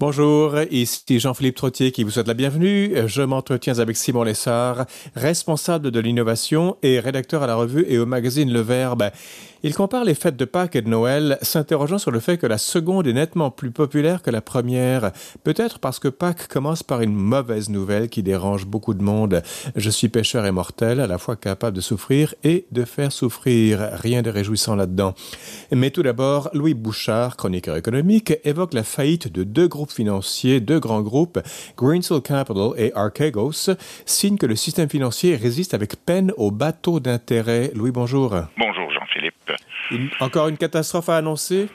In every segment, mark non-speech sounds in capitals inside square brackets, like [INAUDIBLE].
Bonjour, ici Jean-Philippe Trottier qui vous souhaite la bienvenue. Je m'entretiens avec Simon Lessard, responsable de l'innovation et rédacteur à la revue et au magazine Le Verbe. Il compare les fêtes de Pâques et de Noël, s'interrogeant sur le fait que la seconde est nettement plus populaire que la première, peut-être parce que Pâques commence par une mauvaise nouvelle qui dérange beaucoup de monde. Je suis pêcheur et mortel, à la fois capable de souffrir et de faire souffrir. Rien de réjouissant là-dedans. Mais tout d'abord, Louis Bouchard, chroniqueur économique, évoque la faillite de deux groupes financiers, deux grands groupes, Greensill Capital et Archegos, signe que le système financier résiste avec peine aux bateaux d'intérêt. Louis, bonjour. Bonjour Encore une catastrophe à annoncer?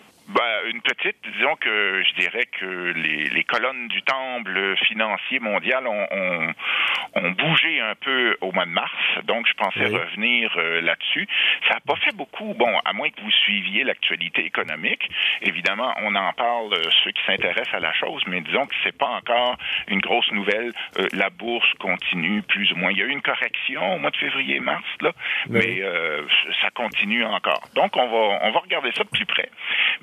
Petite, disons que je dirais que les, les colonnes du temple financier mondial ont, ont, ont, bougé un peu au mois de mars, donc je pensais oui. revenir euh, là-dessus. Ça n'a pas fait beaucoup, bon, à moins que vous suiviez l'actualité économique. Évidemment, on en parle, euh, ceux qui s'intéressent à la chose, mais disons que c'est pas encore une grosse nouvelle. Euh, la bourse continue plus ou moins. Il y a eu une correction au mois de février-mars, là, oui. mais ça continue encore. Donc, on va, on va regarder ça de plus près.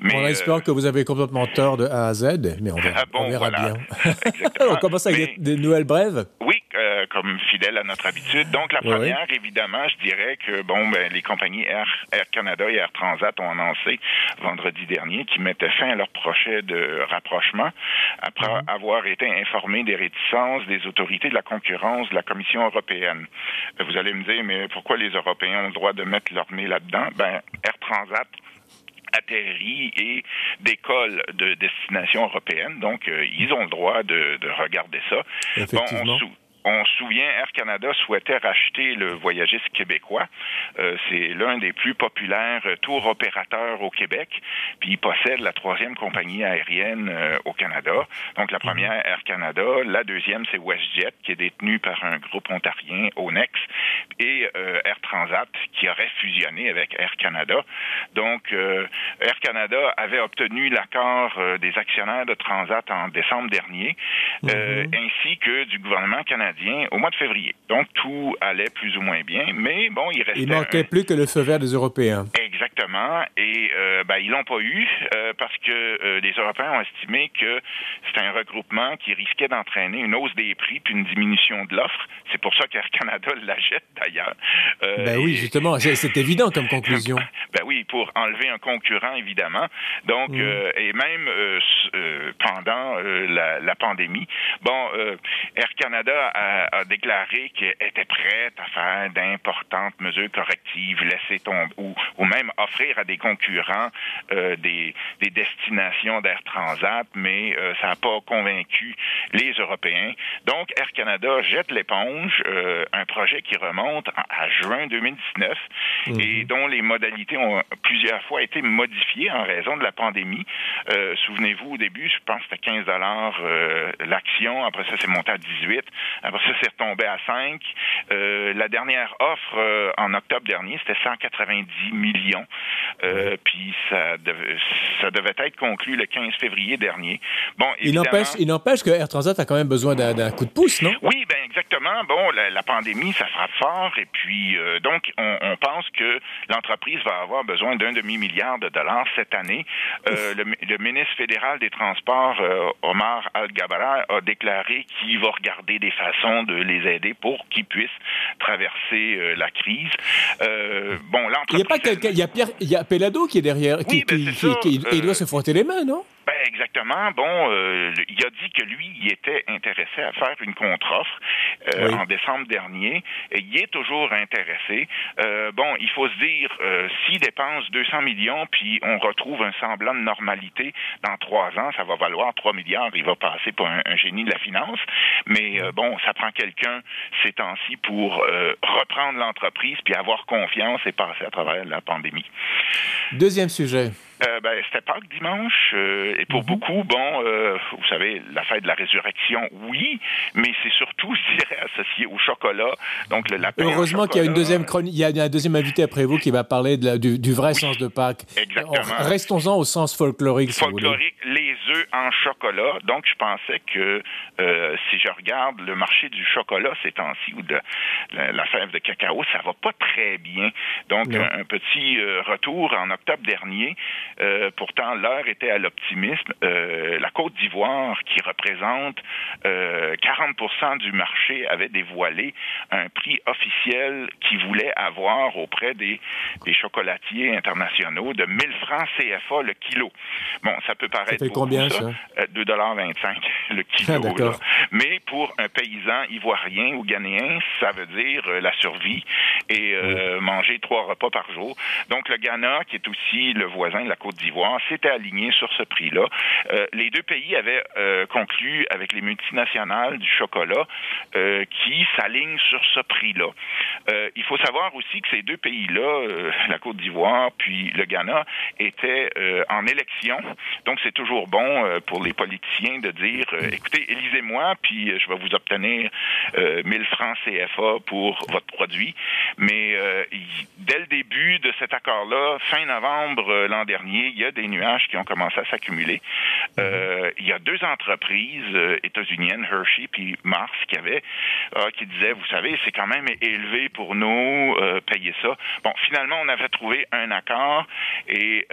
Mais, on espère euh... que vous avez complètement tort de A à Z, mais on verra, ah bon, on verra voilà. bien. [LAUGHS] on commence avec mais, des, des, nouvelles brèves? Oui, euh, comme fidèle à notre habitude. Donc, la première, oui. évidemment, je dirais que bon, ben, les compagnies Air, Air, Canada et Air Transat ont annoncé vendredi dernier qu'ils mettaient fin à leur projet de rapprochement après mm -hmm. avoir été informés des réticences des autorités de la concurrence de la Commission européenne. Vous allez me dire, mais pourquoi les Européens ont le droit de mettre leur nez là-dedans? Ben, Air Transat atterrit et décolle de destination européenne. Donc, euh, ils ont le droit de, de regarder ça. Bon, on, on se souvient, Air Canada souhaitait racheter le voyagiste québécois. Euh, c'est l'un des plus populaires tours opérateurs au Québec. Puis il possède la troisième compagnie aérienne euh, au Canada. Donc la première, Air Canada. La deuxième, c'est WestJet, qui est détenue par un groupe ontarien, Onex. Et euh, Air Transat, qui aurait fusionné avec Air Canada. Donc Air Canada avait obtenu l'accord des actionnaires de Transat en décembre dernier, mm -hmm. ainsi que du gouvernement canadien au mois de février. Donc, tout allait plus ou moins bien, mais bon, il restait... Il manquait un... plus que le feu vert des Européens. Exactement, et euh, ben, ils l'ont pas eu euh, parce que euh, les Européens ont estimé que c'était un regroupement qui risquait d'entraîner une hausse des prix puis une diminution de l'offre. C'est pour ça qu'Air Canada [LAUGHS] l'achète d'ailleurs. ben oui, et... justement, c'est évident comme conclusion. [LAUGHS] ben oui, pour enlever un concurrent, évidemment. Donc, mm. et même pendant la, la, pandémie, bon, Air Canada a, a déclaré qu'elle était prête à faire d'importantes mesures correctives, laisser tomber, ou, ou même offrir à des concurrents euh, des, des, destinations d'Air Transat, mais euh, ça n'a pas convaincu les Européens. Donc, Air Canada jette l'éponge, euh, un projet qui remonte à, à juin 2019 mm -hmm. et dont les modalités ont plusieurs fois été modifiées en raison de la pandémie. Souvenez-vous, au début, je pense que c'était 15 dollars l'action, après ça, c'est monté à 18, après ça, c'est retombé à 5. la dernière offre en octobre dernier, c'était 190 millions. Euh, puis ça devait, ça devait être conclu le 15 février dernier. Bon, il n'empêche, il n'empêche que Air Transat a quand même besoin d'un coup de pouce, non? Oui, ben exactement. Bon, la, la pandémie, ça frappe fort. Et puis, euh, donc, on, on, pense que l'entreprise va avoir besoin d'un demi-milliard de dollars cette année. Euh, le, le, ministre fédéral des Transports, Omar Al-Gabara, a déclaré qu'il va regarder des façons de les aider pour qu'ils puissent traverser la crise. bon, l'entreprise... Il n'y a pas quelqu'un, il y a Pierre, il y a Pelado qui est derrière, oui, qui, ben qui, qui, qui, il doit se frotter les mains, non? Ben exactement. Bon, euh, il a dit que lui, il était intéressé à faire une contre-offre euh, oui. en décembre dernier. Et il est toujours intéressé. Euh, bon, il faut se dire, s'il dépense 200 millions, puis on retrouve un semblant de normalité dans trois ans, ça va valoir 3 milliards. Il va passer pour un, un génie de la finance. Mais bon, ça prend quelqu'un ces temps-ci pour reprendre l'entreprise puis avoir confiance et passer à travers la pandémie. Deuxième sujet. Euh, ben, c'était Pâques dimanche. Euh, et pour mm -hmm. beaucoup, bon, euh, vous savez, la fête de la résurrection, oui, mais c'est surtout, [LAUGHS] je dirais, associé au chocolat. Donc, le lapin. Heureusement qu'il y a une deuxième chronique, il y a un deuxième invité après vous qui va parler de la, du, du, vrai oui, sens de Pâques. Exactement. Restons-en au sens folklorique. Folklorique, Si les œufs en chocolat. Donc, je pensais que euh, si je regarde le marché du chocolat ces temps-ci ou de la, fève de cacao, ça va pas très bien. Donc, un, petit euh, retour en octobre dernier. Euh, pourtant, l'heure était à l'optimisme. la Côte d'Ivoire, qui représente 40% du marché, avait dévoilé un prix officiel qui voulait avoir auprès des, des chocolatiers internationaux de 1000 francs CFA le kilo. Bon, ça peut paraître ça fait combien ça, 2,25 euh, le kilo. Ah, Mais pour un paysan ivoirien ou ghanéen, ça veut dire euh, la survie et euh, manger trois repas par jour. Donc le Ghana, qui est aussi le voisin de la Côte d'Ivoire, s'était aligné sur ce prix-là. les deux pays avaient conclu avec les multinationales du chocolat qui s'alignent sur ce prix-là. il faut savoir aussi que ces deux pays-là, la Côte d'Ivoire puis le Ghana, étaient en élection. Donc c'est toujours bon euh, pour les politiciens de dire, euh, écoutez, élisez-moi, puis euh, je vais vous obtenir 1000 francs CFA pour votre produit. Mais dès le début de cet accord-là, fin novembre l'an dernier, il y a des nuages qui ont commencé à s'accumuler. il y a deux entreprises états-uniennes, Hershey puis Mars, qui avaient, qui disaient, vous savez, c'est quand même élevé pour nous, payer ça. Bon, finalement, on avait trouvé un accord et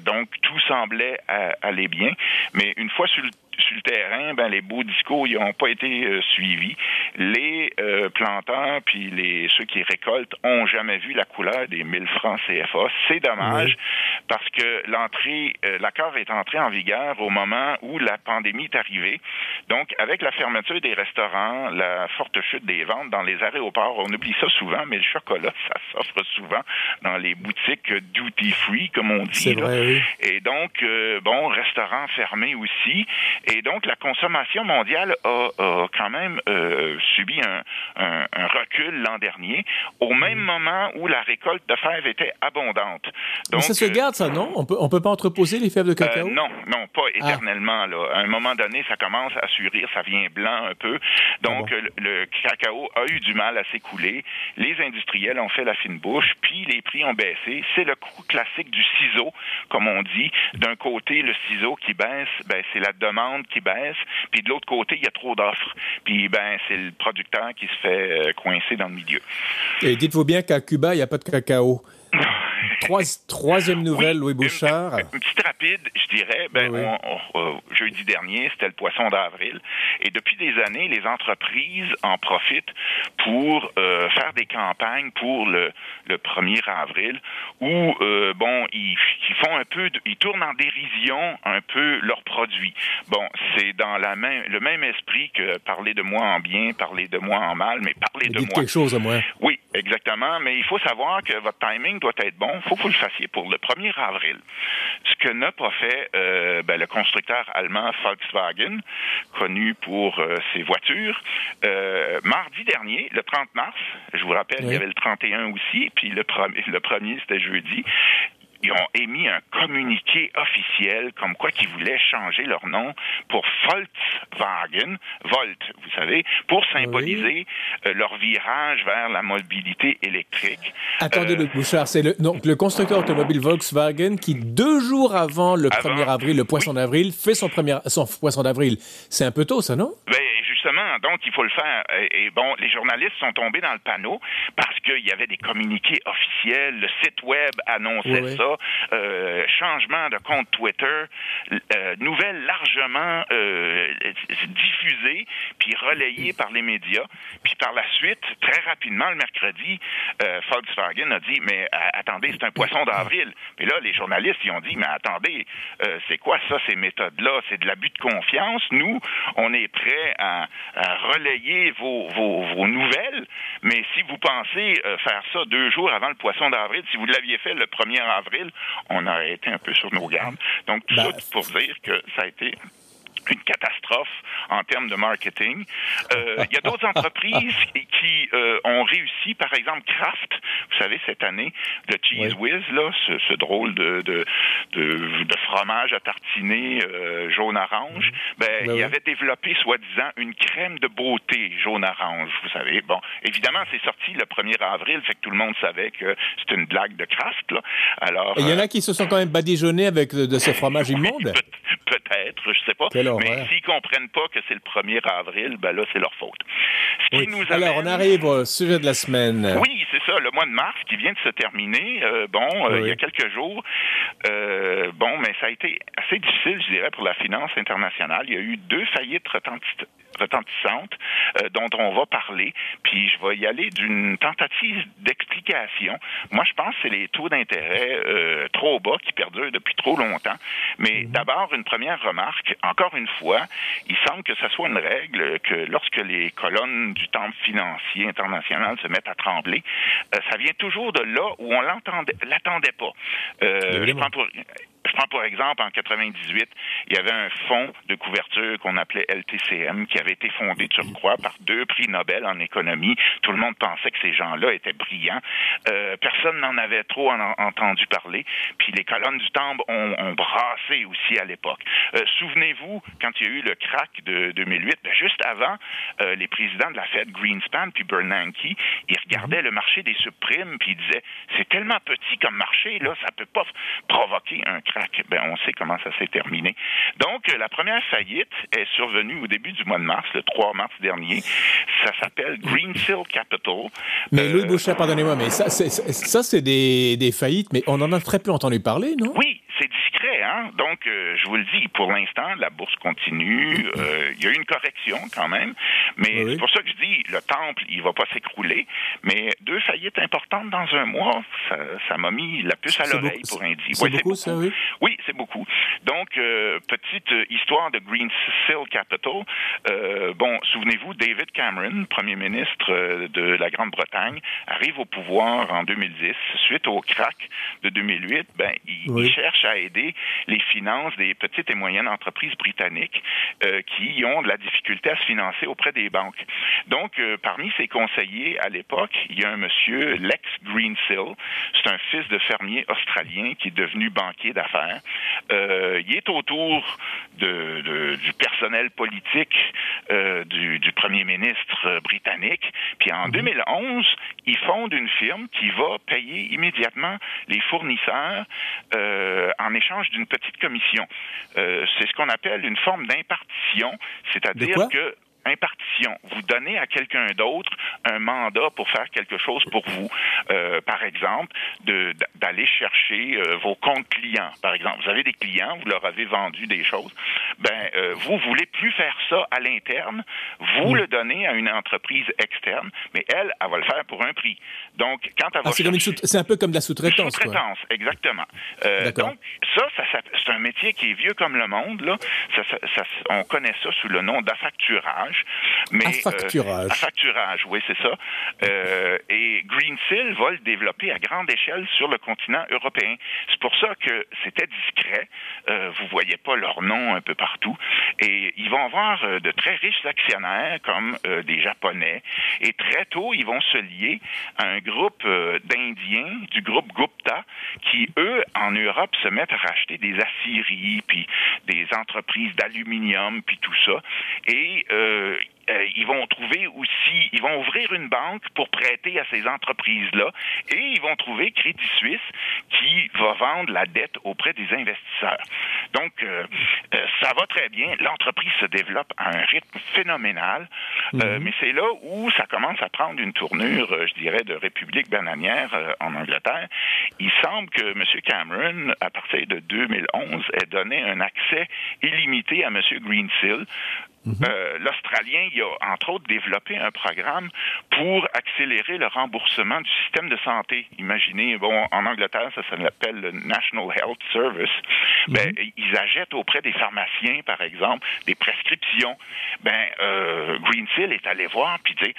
donc tout semblait aller bien. Mais une fois sur le sur le terrain, ben, les beaux discours n'ont pas été euh, suivis. Les euh, planteurs puis les ceux qui récoltent ont jamais vu la couleur des 1000 francs CFA. C'est dommage parce que l'entrée, euh, l'accord est entré en vigueur au moment où la pandémie est arrivée. Donc, avec la fermeture des restaurants, la forte chute des ventes dans les aéroports, on oublie ça souvent, mais le chocolat, [LAUGHS] ça s'offre souvent dans les boutiques duty free, comme on dit. Vrai, Et donc, bon, restaurants fermés aussi. Et donc, la consommation mondiale a, quand même euh, subi un, recul l'an dernier, au même mm. moment où la récolte de fèves était abondante. Donc, ça se euh, garde, ça, non? On peut, on peut pas entreposer les fèves de cacao? Euh, non, non, pas ah. éternellement. Là. À un moment donné, ça commence à surir, ça vient blanc un peu. Donc, ah le, cacao a eu du mal à s'écouler. Les industriels ont fait la fine bouche, puis les prix ont baissé. C'est le coup classique du ciseau, comme on dit. D'un côté, le ciseau qui baisse, ben, c'est la demande qui baisse, puis de l'autre côté, il y a trop d'offres. Puis ben, c'est le producteur qui se fait euh, coincer dans le milieu. Et dites-vous bien qu'à Cuba, il n'y a pas de cacao. Troisième nouvelle, Louis Bouchard. Une, petite rapide, je dirais. Ben, euh, jeudi dernier, c'était le poisson d'avril. Et depuis des années, les entreprises en profitent pour euh, faire des campagnes pour le, le 1er avril où, euh, bon, ils, font un peu, ils tournent en dérision un peu leurs produits. Bon, c'est dans la même, le même esprit que parler de moi en bien, parler de moi en mal, mais parler de moi. quelque chose à moi. Oui, exactement. Mais il faut savoir que votre timing doit être bon. Il faut que vous le fassiez pour le 1er avril. Ce que n'a pas fait euh, ben, le constructeur allemand Volkswagen, connu pour euh, ses voitures, euh, mardi dernier, le 30 mars, je vous rappelle, il y avait le 31 aussi, puis le premier, le premier c'était jeudi, ils ont émis un communiqué officiel comme quoi qu'ils voulaient changer leur nom pour Volkswagen, Volt, vous savez, pour symboliser euh, leur virage vers la mobilité électrique. Attendez, euh, le Bouchard, c'est le, donc, le constructeur automobile Volkswagen qui, deux jours avant le 1er avril, le poisson d'avril, fait son, premier, son poisson d'avril. C'est un peu tôt, ça, non? Ben, justement, donc, il faut le faire. Et, bon, les journalistes sont tombés dans le panneau parce qu'il y avait des communiqués officiels, le site web annonçait ça, euh, changement de compte Twitter, euh, nouvelles largement euh, diffusées puis relayées par les médias. Puis par la suite, très rapidement, le mercredi, euh, Volkswagen a dit, mais attendez, c'est un poisson d'avril. Puis là, les journalistes, ils ont dit, mais attendez, c'est quoi ça, ces méthodes-là? C'est de l'abus de confiance. Nous, on est prêt à, relayer vos, vos, nouvelles, mais si vous pensez faire ça deux jours avant le poisson d'avril, si vous l'aviez fait le 1er avril, on a été un peu sur nos gardes. Donc, tout ben, ça pour dire que ça a été une catastrophe en termes de marketing. Euh, il y a d'autres [LAUGHS] entreprises qui euh, ont réussi, par exemple Kraft, vous savez, cette année, le Cheese Whiz, là, ce, drôle de, de, de, fromage à tartiner euh, jaune-orange, mm-hmm. ben, ben, il avait développé, soi-disant, une crème de beauté jaune-orange, vous savez. Bon, évidemment, c'est sorti le 1er avril, fait que tout le monde savait que c'était une blague de Kraft, là. Alors... Il y en a qui se sont quand même badigeonnés avec de, ce [LAUGHS] fromage immonde Peut-être, je sais pas. mais s'ils comprennent pas que c'est le 1er avril, ben là, c'est leur faute. Alors, on arrive au sujet de la semaine. Oui, c'est ça, le mois de mars qui vient de se terminer. Euh, bon, euh, il y a quelques jours. Euh, bon, mais ça a été assez difficile, je dirais, pour la finance internationale. Il y a eu deux faillites retentissantes retentissante euh, dont on va parler. Puis je vais y aller d'une tentative d'explication. Moi, je pense que c'est les taux d'intérêt euh, trop bas qui perdurent depuis trop longtemps. Mais mhm. d'abord, une première remarque. Encore une fois, il semble que ce soit une règle que lorsque les colonnes du temple financier international se mettent à trembler, euh, ça vient toujours de là où on l'entendait, l'attendait pas. je prends pour je prends par exemple en 98, il y avait un fonds de couverture qu'on appelait LTCM qui avait été fondé de surcroît par deux prix Nobel en économie. Tout le monde pensait que ces gens-là étaient brillants. Euh, personne n'en avait trop entendu parler. Puis les colonnes du Temple ont, brassé aussi à l'époque. Euh, souvenez-vous, quand il y a eu le crack de 2008, ben juste avant, euh, les présidents de la Fed, Greenspan puis Bernanke, ils regardaient le marché des subprimes puis ils disaient c'est tellement petit comme marché là, ça peut pas un crack ben, on sait comment ça s'est terminé. Donc, euh, la première faillite est survenue au début du mois de mars, le 3 mars dernier. Ça s'appelle Greensill Capital. Mais Louis euh, Boucher, pardonnez-moi, mais ça, c'est, ça, c'est des, des faillites, mais on en a très peu entendu parler, non? Oui, hein? Donc, euh, je vous le dis, pour l'instant, la bourse continue. Euh, il y a eu une correction quand même, mais c'est pour ça que je dis, le temple, il va pas s'écrouler. Mais deux faillites importantes dans un mois, ça, m'a mis la puce à l'oreille pour un dit. C'est beaucoup, ça, oui? Oui, c'est beaucoup. Donc, euh, petite histoire de Green Seal Capital. bon, souvenez-vous, David Cameron, premier ministre de la Grande-Bretagne, arrive au pouvoir en 2010. Suite au crack de 2008, ben, il, il cherche à aider les finances des petites et moyennes entreprises britanniques euh, qui ont de la difficulté à se financer auprès des banques. Donc, euh, parmi ses conseillers à l'époque, il y a un monsieur, Lex Greensill. C'est un fils de fermier australien qui est devenu banquier d'affaires. Euh, il est autour de, du personnel politique du, du, premier ministre britannique. Puis en 2011, mhm. il fonde une firme qui va payer immédiatement les fournisseurs en échange d'une petite commission. Euh, c'est ce qu'on appelle une forme d'impartition, c'est-à-dire que impartition. Vous donnez à quelqu'un d'autre un mandat pour faire quelque chose pour vous. Euh, par exemple, d'aller chercher euh, vos comptes clients. Par exemple, vous avez des clients, vous leur avez vendu des choses. Ben, euh, vous voulez plus faire ça à l'interne. Vous le donnez à une entreprise externe, mais elle, elle va le faire pour un prix. Donc, quand elle va ah, c'est, un peu comme de la sous-traitance. Sous-traitance, exactement. donc, ça, ça, c'est un métier qui est vieux comme le monde. Là. Ça, on connaît ça sous le nom d'affacturage. Mais, à facturage. Euh, facturage, oui, c'est ça. Euh, et Greensill va le développer à grande échelle sur le continent européen. C'est pour ça que c'était discret. Euh, vous voyez pas leur nom un peu partout. Et ils vont avoir euh, de très riches actionnaires comme euh, des Japonais. Et très tôt, ils vont se lier à un groupe d'Indiens du groupe Gupta qui, eux, en Europe, se mettent à racheter des aciéries, puis des entreprises d'aluminium, puis tout ça. Et euh, euh, ils vont trouver aussi, ils vont ouvrir une banque pour prêter à ces entreprises-là et ils vont trouver Crédit Suisse qui va vendre la dette auprès des investisseurs. Donc, euh, ça va très bien. L'entreprise se développe à un rythme phénoménal, mhm. mais c'est là où ça commence à prendre une tournure, je dirais, de république bananière en Angleterre. Il semble que M. Cameron, à partir de 2011, ait donné un accès illimité à M. Greensill Mhm. Euh, L'Australien, il a entre autres développé un programme pour accélérer le remboursement du système de santé. Imaginez, bon, en Angleterre, ça, s'appelle le National Health Service. Mhm. Ben, ils achètent auprès des pharmaciens, par exemple, des prescriptions. Ben, euh, Greensill est allé voir puis dit,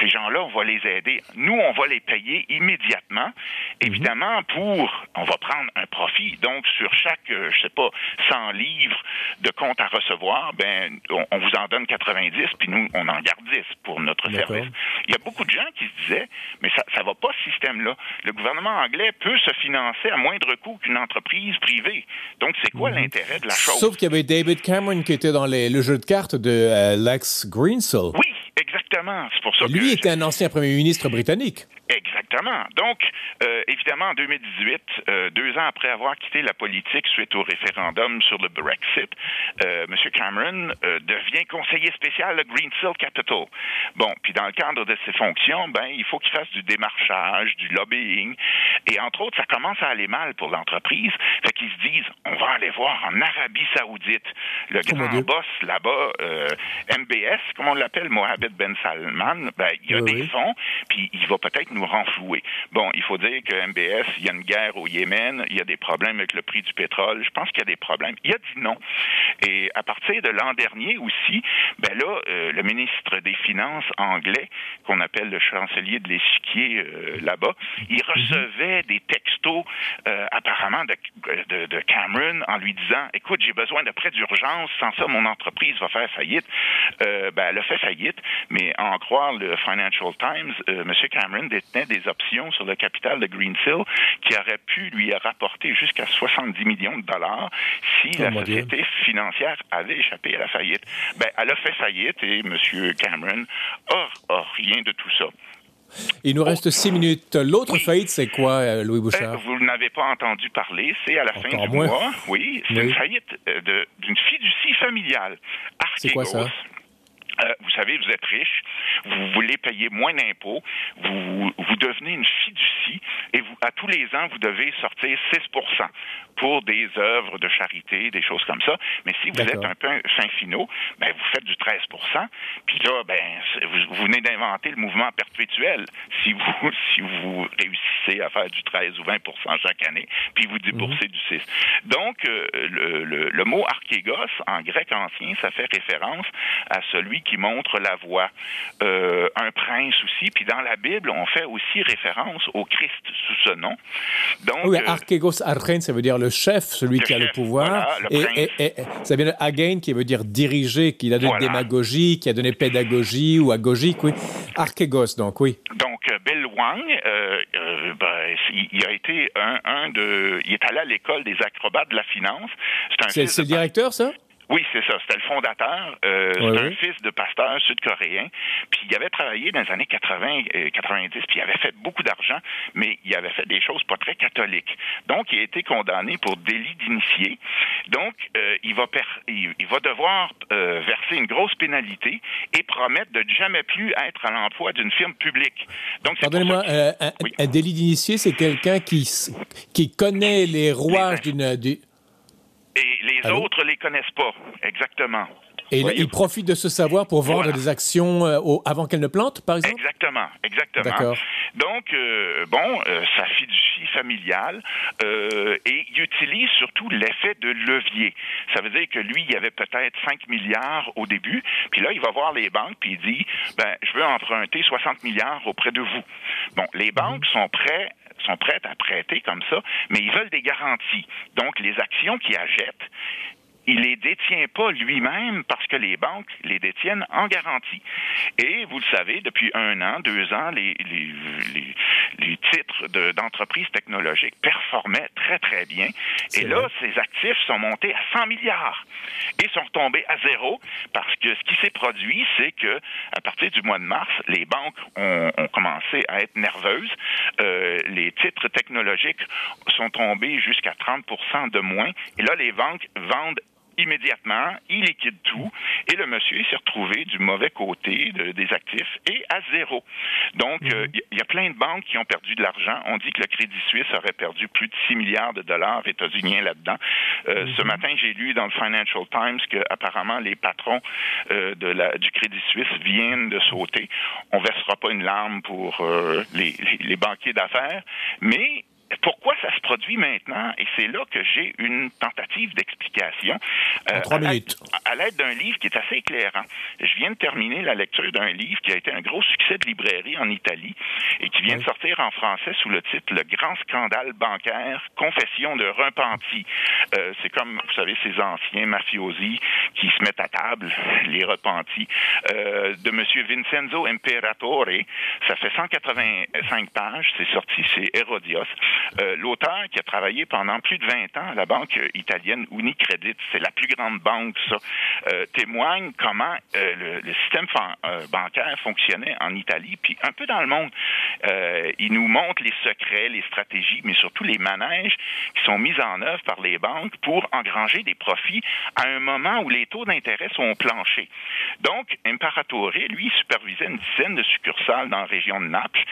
ces gens-là, on va les aider. Nous, on va les payer immédiatement. Mhm. Évidemment, pour, on va prendre un profit. Donc, sur chaque, euh, je sais pas, 100 livres de compte à recevoir, ben, on on vous en donne 90, puis nous, on en garde 10 pour notre service. Il y a beaucoup de gens qui se disaient, mais ça ne va pas ce système-là. Le gouvernement anglais peut se financer à moindre coût qu'une entreprise privée. Donc, c'est quoi mhm. l'intérêt de la chose? Sauf qu'il y avait David Cameron qui était dans le jeu de cartes de euh, Lex Greensill. Oui, exactement. C'est pour ça Lui était un ancien premier ministre britannique. Exactement. Donc, euh, évidemment, en 2018, euh, deux ans après avoir quitté la politique suite au référendum sur le Brexit, euh, M. Cameron euh, devient conseiller spécial à Greensill Capital. Bon, puis dans le cadre de ses fonctions, ben, il faut qu'il fasse du démarchage, du lobbying, et entre autres, ça commence à aller mal pour l'entreprise. Fait qu'ils se disent, on va aller voir en Arabie Saoudite le oh grand boss là-bas, euh, MBS, comme on l'appelle, Mohamed Ben Salman. Ben, il y a des fonds, puis il va peut-être nous renflouer. Bon, il faut dire que MBS, il y a une guerre au Yémen, il y a des problèmes avec le prix du pétrole. Je pense qu'il y a des problèmes. Il a dit non. Et à partir de l'an dernier aussi, ben là, euh, le ministre des Finances anglais, qu'on appelle le chancelier de l'échiquier euh, là-bas, il mhm. recevait des textos euh, apparemment de, de, de, Cameron en lui disant, écoute, j'ai besoin de prêts d'urgence, sans ça, mon entreprise va faire faillite. ben, elle a fait faillite, mais en croire le Financial Times, M. Cameron détenait des options sur le capital de Greensill qui auraient pu lui rapporter jusqu'à 70 millions de dollars si oh, la société financière avait échappé à la faillite. Ben, elle a fait faillite et M. Cameron a, rien de tout ça. Il nous reste six minutes. L'autre faillite, c'est quoi, euh, Louis Bouchard? Ben, vous n'avez pas entendu parler. C'est à la fin du mois. Oui, c'est une faillite euh, d'une fiducie familiale. C'est quoi ça? Euh, vous savez, vous êtes riche, vous voulez payer moins d'impôts, vous, vous devenez une fiducie et vous, à tous les ans, vous devez sortir 6 pour des œuvres de charité, des choses comme ça. Mais si vous êtes un peu fin finaux, ben, vous faites du 13 Puis là, ben, vous, venez d'inventer le mouvement perpétuel si vous, [LAUGHS] si vous réussissez à faire du 13 ou 20 chaque année, puis vous déboursez mhm. du 6. Donc, euh, le, le, le, mot archégos, en grec ancien, ça fait référence à celui qui montre la voie. Euh, un prince aussi. Puis dans la Bible, on fait aussi référence au Christ sous ce nom. Donc, oui, euh, archégos archen, ça veut dire le chef, celui qui a le pouvoir. et, et, ça vient de again, qui veut dire diriger, qui a donné démagogie, qui a donné pédagogie ou agogique, oui. Archégos, donc, oui. Donc, euh, Bill Wang, euh, ben, il, a été un, un, de... Il est allé à l'école des acrobates de la finance. C'est le directeur, ça? Oui, c'est ça. C'était le fondateur. Euh, c'est un fils de pasteur sud-coréen. Puis il avait travaillé dans les années 80, et 90, puis il avait fait beaucoup d'argent, mais il avait fait des choses pas très catholiques. Donc, il a été condamné pour délit d'initié. Donc, euh, il, va il, va devoir euh, verser une grosse pénalité et promettre de jamais plus être à l'emploi d'une firme publique. Donc, Pardonnez-moi, euh, un, délit d'initié, c'est quelqu'un qui, qui connaît les rouages d'une et les autres les connaissent pas, exactement. Et il profite de ce savoir pour vendre des actions euh, avant qu'elles ne plantent, par exemple? Exactement, exactement. Donc, euh, bon, euh, ça fiducie familiale et il utilise surtout l'effet de levier. Ça veut dire que lui, il y avait peut-être 5 milliards au début, puis là, il va voir les banques, puis il dit, ben, je veux emprunter 60 milliards auprès de vous. Bon, les banques mhm. sont prêtes sont prêtes à prêter comme ça, mais ils veulent des garanties. Donc, les actions qu'ils achètent, il les détient pas lui-même parce que les banques les détiennent en garantie. Et vous le savez, depuis un an, deux ans, les, les, les, titres d'entreprises technologiques performaient très, très bien. Et là, ces actifs sont montés à 100 milliards et sont retombés à zéro parce que ce qui s'est produit, c'est que à partir du mois de mars, les banques ont, ont commencé à être nerveuses. Euh, les titres technologiques sont tombés jusqu'à 30 de moins. Et là, les banques vendent immédiatement, il liquide tout et le monsieur s'est retrouvé du mauvais côté des actifs et à zéro. Donc, il mhm. euh, y, a plein de banques qui ont perdu de l'argent. On dit que le Crédit Suisse aurait perdu plus de 6 milliards de dollars états-uniens là-dedans. Euh, ce mhm. matin, j'ai lu dans le Financial Times que apparemment les patrons euh, de la, du Crédit Suisse viennent de sauter. On versera pas une larme pour les, les banquiers d'affaires, mais pourquoi ça se produit maintenant? Et c'est là que j'ai une tentative d'explication. Euh. À l'aide d'un livre qui est assez éclairant. Je viens de terminer la lecture d'un livre qui a été un gros succès de librairie en Italie et qui vient de sortir en français sous le titre Le grand scandale bancaire, confession de repenti. Euh, c'est comme, vous savez, ces anciens mafiosi qui se mettent à table, [LAUGHS] les repentis, euh, de M. Vincenzo Imperatore. Ça fait 185 pages, c'est sorti chez Herodios. Euh, L'auteur qui a travaillé pendant plus de 20 ans à la banque italienne Unicredit, c'est la plus grande banque, ça, euh, témoigne comment euh, le, le, système euh, bancaire fonctionnait en Italie, puis un peu dans le monde. Euh, il nous montre les secrets, les stratégies, mais surtout les manèges qui sont mis en œuvre par les banques pour engranger des profits à un moment où les taux d'intérêt sont planchés. Donc, Imperatore, lui, supervisait une dizaine de succursales dans la région de Naples.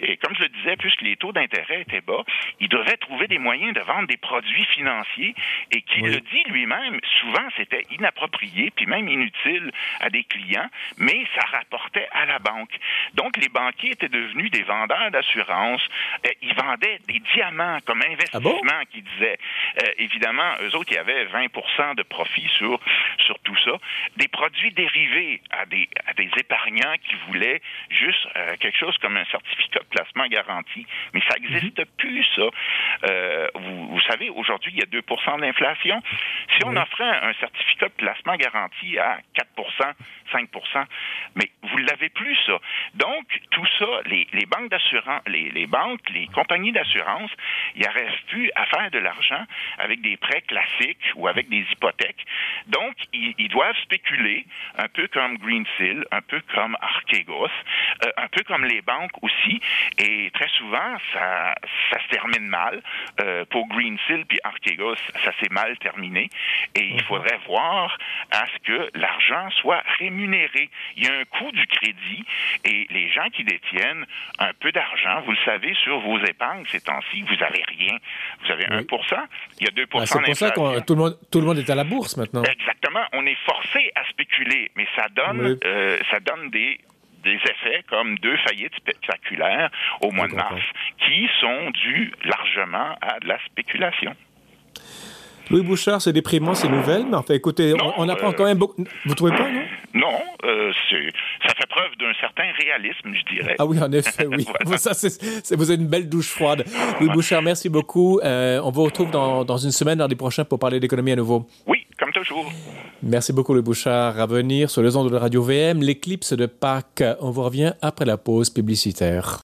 Et comme je le disais, puisque les taux d'intérêt étaient bas, il devait trouver des moyens de vendre des produits financiers et qu'il oui. le dit lui-même, souvent c'était inapproprié, puis même inutile à des clients, mais ça rapportait à la banque. Donc, les banquiers étaient devenus des vendeurs d'assurance. Euh, ils vendaient des diamants comme investissement, ah bon? qui disaient. Euh, évidemment, eux autres, il y avait 20% de profit sur, sur tout ça. Des produits dérivés à des, à des épargnants qui voulaient juste euh, quelque chose comme un certificat de placement garanti. Mais ça n'existe mm -hmm. plus, ça. Euh, vous, vous, savez, aujourd'hui, il y a 2% d'inflation. Si on offrait un certificat de placement garanti à 4 5 mais vous ne l'avez plus, ça. Donc, tout ça, les, les banques d'assurance, les, les, banques, les compagnies d'assurance, ils n'arrivent plus à faire de l'argent avec des prêts classiques ou avec des hypothèques. Donc, ils, ils doivent spéculer, un peu comme Greensill, un peu comme Archegos, euh, un peu comme les banques aussi. Et très souvent, ça, ça se termine mal. Euh, pour Greensill puis Archegos, ça s'est mal terminé. Et il faudrait voir à ce que l'argent soit rémunéré. Il y a un coût du crédit et les gens qui détiennent un peu d'argent, vous le savez, sur vos épargnes ces temps-ci, vous n'avez rien. Vous avez oui. 1 il y a 2 ben, C'est pour ça que tout, le monde, tout le monde est à la bourse maintenant. Exactement. On est forcé à spéculer, mais ça donne, oui. euh, ça donne des des effets comme deux faillites spectaculaires au mois de mars qui sont dus largement à de la spéculation. Louis Bouchard, c'est déprimant ces nouvelles, mais enfin, écoutez, non, on, on, apprend euh, quand même beaucoup. Vous trouvez pas, non? Non, euh, ça fait preuve d'un certain réalisme, je dirais. Ah oui, en effet, oui. [LAUGHS] voilà. ça, c est, c est, vous avez une belle douche froide. Louis Bouchard, merci beaucoup. Euh, on vous retrouve dans, dans, une semaine, dans les prochains, pour parler d'économie à nouveau. Oui, comme toujours. Merci beaucoup, Louis Bouchard. À venir sur les ondes de Radio VM, l'éclipse de Pâques. On vous revient après la pause publicitaire.